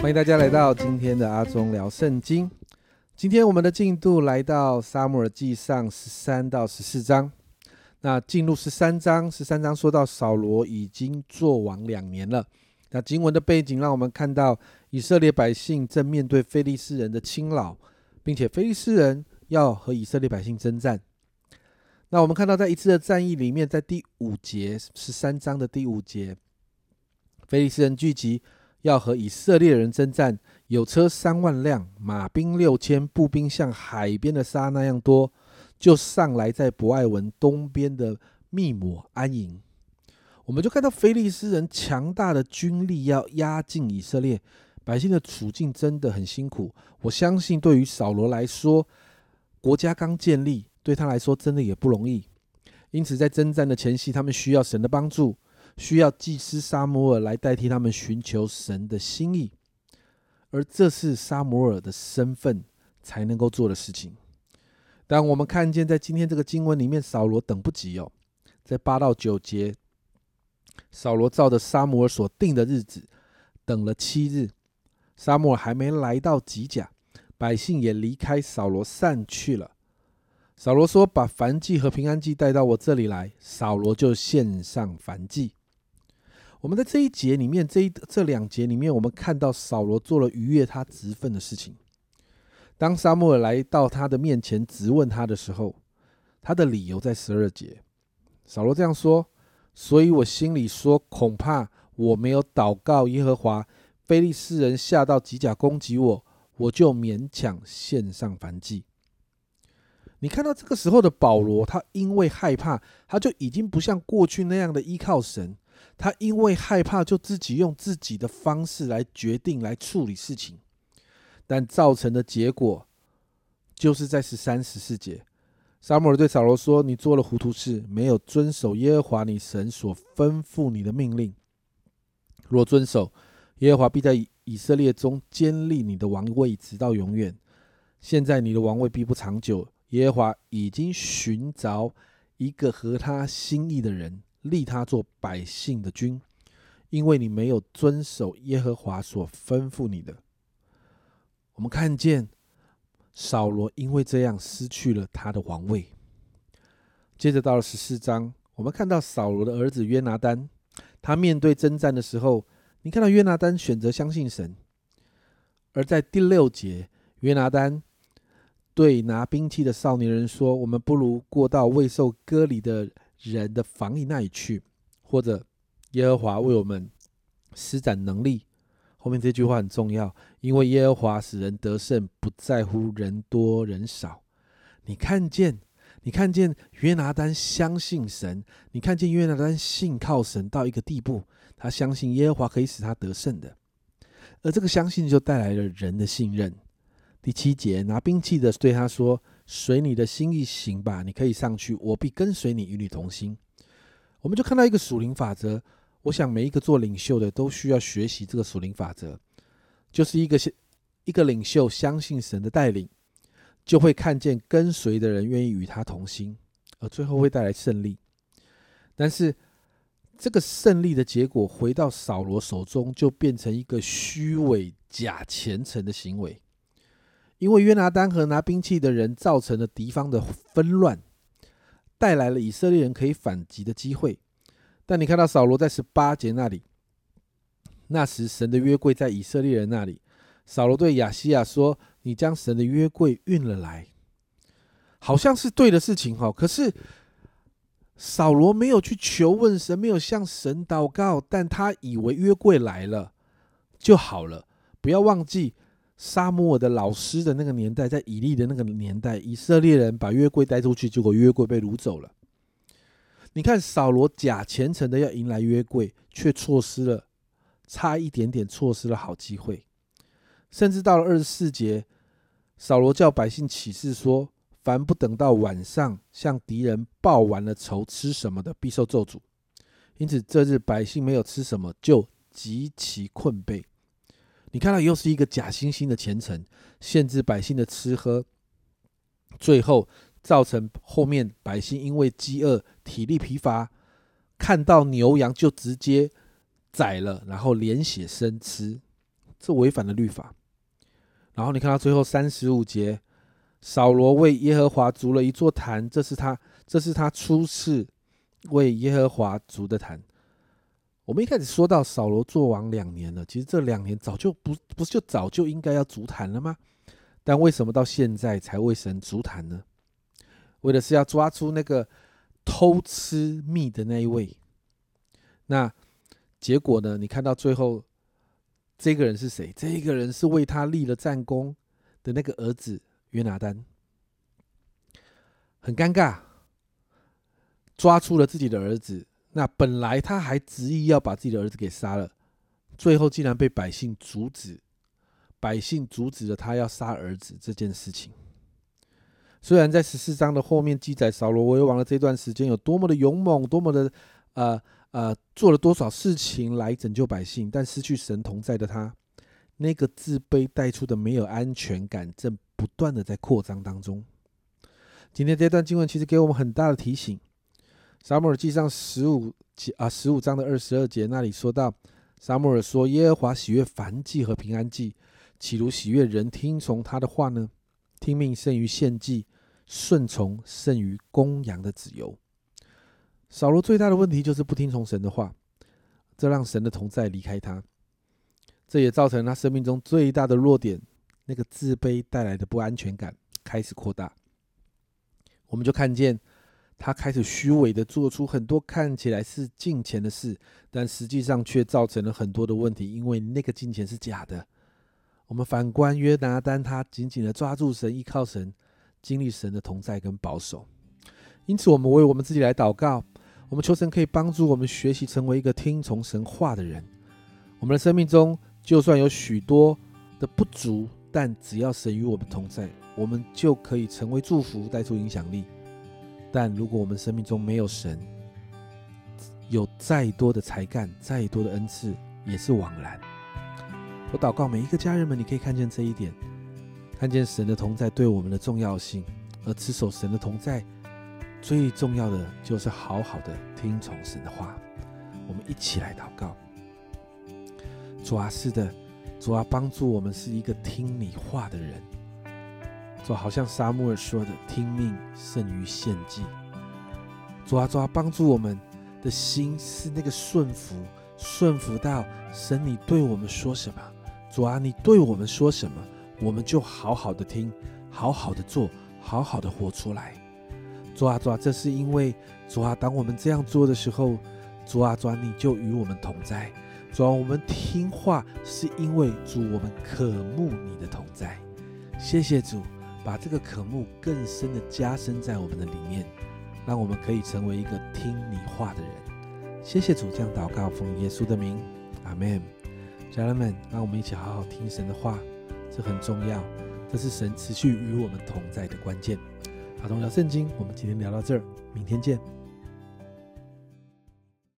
欢迎大家来到今天的阿忠聊圣经。今天我们的进度来到撒母耳记上十三到十四章。那进入十三章，十三章说到扫罗已经做王两年了。那经文的背景让我们看到以色列百姓正面对非利士人的侵扰，并且非利士人要和以色列百姓征战。那我们看到在一次的战役里面，在第五节十三章的第五节，非利士人聚集。要和以色列人征战，有车三万辆，马兵六千，步兵像海边的沙那样多，就上来在伯爱文东边的密抹安营。我们就看到菲利斯人强大的军力要压境以色列百姓的处境真的很辛苦。我相信对于扫罗来说，国家刚建立，对他来说真的也不容易。因此在征战的前夕，他们需要神的帮助。需要祭司沙摩尔来代替他们寻求神的心意，而这是沙摩尔的身份才能够做的事情。当我们看见在今天这个经文里面，扫罗等不及哦，在八到九节，扫罗照着沙摩尔所定的日子等了七日，沙摩尔还没来到吉甲，百姓也离开扫罗散去了。扫罗说：“把燔祭和平安祭带到我这里来。”扫罗就献上燔祭。我们在这一节里面，这一这两节里面，我们看到扫罗做了逾越他职分的事情。当沙漠来到他的面前质问他的时候，他的理由在十二节。扫罗这样说：“所以我心里说，恐怕我没有祷告耶和华，非利士人下到吉甲攻击我，我就勉强献上燔祭。”你看到这个时候的保罗，他因为害怕，他就已经不像过去那样的依靠神。他因为害怕，就自己用自己的方式来决定、来处理事情，但造成的结果，就是在十三、十四节，撒母耳对扫罗说：“你做了糊涂事，没有遵守耶和华你神所吩咐你的命令。若遵守，耶和华必在以色列中坚立你的王位，直到永远。现在你的王位必不长久，耶和华已经寻找一个合他心意的人。”立他做百姓的君，因为你没有遵守耶和华所吩咐你的。我们看见扫罗因为这样失去了他的王位。接着到了十四章，我们看到扫罗的儿子约拿丹，他面对征战的时候，你看到约拿丹选择相信神。而在第六节，约拿丹对拿兵器的少年人说：“我们不如过到未受割礼的。”人的防疫那里去，或者耶和华为我们施展能力。后面这句话很重要，因为耶和华使人得胜，不在乎人多人少。你看见，你看见约拿丹相信神，你看见约拿丹信靠神到一个地步，他相信耶和华可以使他得胜的，而这个相信就带来了人的信任。第七节，拿兵器的对他说。随你的心意行吧，你可以上去，我必跟随你，与你同心。我们就看到一个属灵法则，我想每一个做领袖的都需要学习这个属灵法则，就是一个一个领袖相信神的带领，就会看见跟随的人愿意与他同心，而最后会带来胜利。但是这个胜利的结果回到扫罗手中，就变成一个虚伪假虔诚的行为。因为约拿丹和拿兵器的人造成了敌方的纷乱，带来了以色列人可以反击的机会。但你看到扫罗在十八节那里，那时神的约柜在以色列人那里，扫罗对亚西亚说：“你将神的约柜运了来，好像是对的事情哈。”可是扫罗没有去求问神，没有向神祷告，但他以为约柜来了就好了。不要忘记。沙漠的老师的那个年代，在以利的那个年代，以色列人把约柜带出去，结果约柜被掳走了。你看扫罗假虔诚的要迎来约柜，却错失了，差一点点错失了好机会。甚至到了二十四节，扫罗叫百姓起誓说：凡不等到晚上向敌人报完了仇，吃什么的，必受咒诅。因此这日百姓没有吃什么，就极其困惫。你看到又是一个假惺惺的虔诚，限制百姓的吃喝，最后造成后面百姓因为饥饿、体力疲乏，看到牛羊就直接宰了，然后连血生吃，这违反了律法。然后你看到最后三十五节，扫罗为耶和华筑了一座坛，这是他，这是他初次为耶和华筑的坛。我们一开始说到扫罗做王两年了，其实这两年早就不不是就早就应该要足坛了吗？但为什么到现在才为神足坛呢？为的是要抓出那个偷吃蜜的那一位。那结果呢？你看到最后，这个人是谁？这个人是为他立了战功的那个儿子约拿丹，很尴尬，抓出了自己的儿子。那本来他还执意要把自己的儿子给杀了，最后竟然被百姓阻止，百姓阻止了他要杀儿子这件事情。虽然在十四章的后面记载扫罗为王的这段时间有多么的勇猛，多么的呃呃做了多少事情来拯救百姓，但失去神同在的他，那个自卑带出的没有安全感，正不断的在扩张当中。今天这段经文其实给我们很大的提醒。撒母耳记上十五节啊，十五章的二十二节那里说到，撒母耳说：“耶和华喜悦燔祭和平安祭，岂如喜悦人听从他的话呢？听命胜于献祭，顺从胜于公羊的子由。”扫罗最大的问题就是不听从神的话，这让神的同在离开他，这也造成他生命中最大的弱点——那个自卑带来的不安全感开始扩大。我们就看见。他开始虚伪的做出很多看起来是金钱的事，但实际上却造成了很多的问题，因为那个金钱是假的。我们反观约拿丹，他紧紧的抓住神，依靠神，经历神的同在跟保守。因此，我们为我们自己来祷告，我们求神可以帮助我们学习成为一个听从神话的人。我们的生命中就算有许多的不足，但只要神与我们同在，我们就可以成为祝福，带出影响力。但如果我们生命中没有神，有再多的才干、再多的恩赐，也是枉然。我祷告每一个家人们，你可以看见这一点，看见神的同在对我们的重要性。而持守神的同在，最重要的就是好好的听从神的话。我们一起来祷告：主啊，是的，主啊，帮助我们是一个听你话的人。主好像沙漠尔说的：“听命胜于献祭。”主啊，主啊，帮助我们的心是那个顺服，顺服到神你对我们说什么，主啊，你对我们说什么，我们就好好的听，好好的做，好好的活出来。主啊，主啊，这是因为主啊，当我们这样做的时候，主啊，主啊，你就与我们同在。主啊，我们听话是因为主，我们渴慕你的同在。谢谢主。把这个渴慕更深的加深在我们的里面，让我们可以成为一个听你话的人。谢谢主，这样祷告，奉耶稣的名，阿门。家人们，让我们一起好好听神的话，这很重要，这是神持续与我们同在的关键。阿童聊圣经，我们今天聊到这儿，明天见。